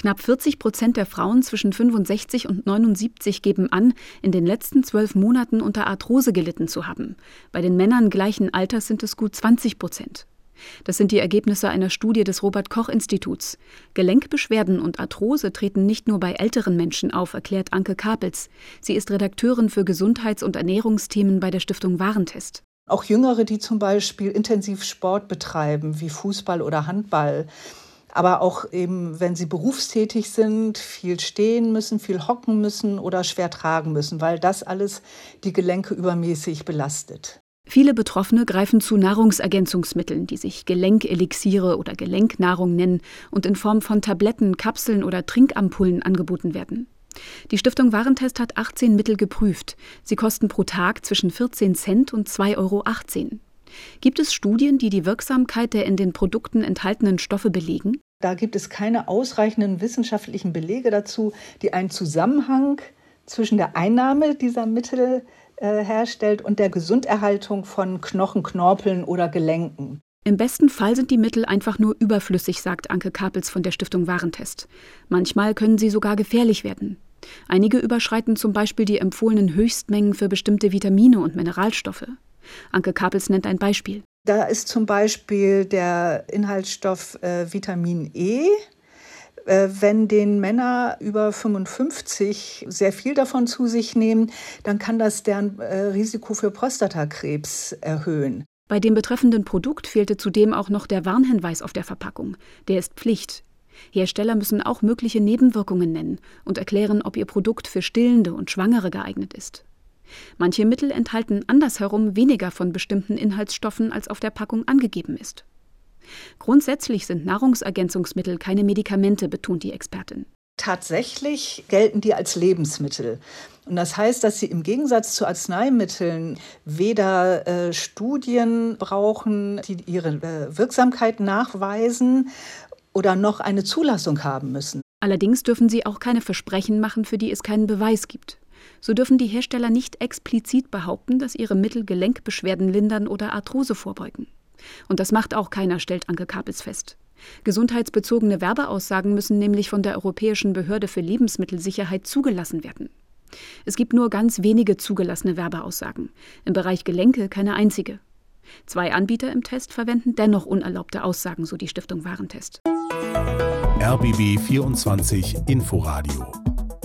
Knapp 40 Prozent der Frauen zwischen 65 und 79 geben an, in den letzten zwölf Monaten unter Arthrose gelitten zu haben. Bei den Männern gleichen Alters sind es gut 20 Prozent. Das sind die Ergebnisse einer Studie des Robert Koch Instituts. Gelenkbeschwerden und Arthrose treten nicht nur bei älteren Menschen auf, erklärt Anke Kapels. Sie ist Redakteurin für Gesundheits- und Ernährungsthemen bei der Stiftung Warentest. Auch Jüngere, die zum Beispiel intensiv Sport betreiben, wie Fußball oder Handball, aber auch eben, wenn sie berufstätig sind, viel stehen müssen, viel hocken müssen oder schwer tragen müssen, weil das alles die Gelenke übermäßig belastet. Viele Betroffene greifen zu Nahrungsergänzungsmitteln, die sich Gelenkelixiere oder Gelenknahrung nennen und in Form von Tabletten, Kapseln oder Trinkampullen angeboten werden. Die Stiftung Warentest hat 18 Mittel geprüft. Sie kosten pro Tag zwischen 14 Cent und 2,18 Euro. Gibt es Studien, die die Wirksamkeit der in den Produkten enthaltenen Stoffe belegen? Da gibt es keine ausreichenden wissenschaftlichen Belege dazu, die einen Zusammenhang zwischen der Einnahme dieser Mittel äh, herstellt und der Gesunderhaltung von Knochen, Knorpeln oder Gelenken. Im besten Fall sind die Mittel einfach nur überflüssig, sagt Anke Kapels von der Stiftung Warentest. Manchmal können sie sogar gefährlich werden. Einige überschreiten zum Beispiel die empfohlenen Höchstmengen für bestimmte Vitamine und Mineralstoffe. Anke Kapels nennt ein Beispiel. Da ist zum Beispiel der Inhaltsstoff äh, Vitamin E äh, wenn den Männer über 55 sehr viel davon zu sich nehmen, dann kann das deren äh, Risiko für Prostatakrebs erhöhen. Bei dem betreffenden Produkt fehlte zudem auch noch der Warnhinweis auf der Verpackung. Der ist Pflicht. Hersteller müssen auch mögliche Nebenwirkungen nennen und erklären, ob ihr Produkt für Stillende und Schwangere geeignet ist. Manche Mittel enthalten andersherum weniger von bestimmten Inhaltsstoffen, als auf der Packung angegeben ist. Grundsätzlich sind Nahrungsergänzungsmittel keine Medikamente, betont die Expertin. Tatsächlich gelten die als Lebensmittel. Und das heißt, dass sie im Gegensatz zu Arzneimitteln weder äh, Studien brauchen, die ihre äh, Wirksamkeit nachweisen oder noch eine Zulassung haben müssen. Allerdings dürfen sie auch keine Versprechen machen, für die es keinen Beweis gibt. So dürfen die Hersteller nicht explizit behaupten, dass ihre Mittel Gelenkbeschwerden lindern oder Arthrose vorbeugen. Und das macht auch keiner, stellt Anke Kapels fest. Gesundheitsbezogene Werbeaussagen müssen nämlich von der Europäischen Behörde für Lebensmittelsicherheit zugelassen werden. Es gibt nur ganz wenige zugelassene Werbeaussagen. Im Bereich Gelenke keine einzige. Zwei Anbieter im Test verwenden dennoch unerlaubte Aussagen, so die Stiftung Warentest. RBB 24 Inforadio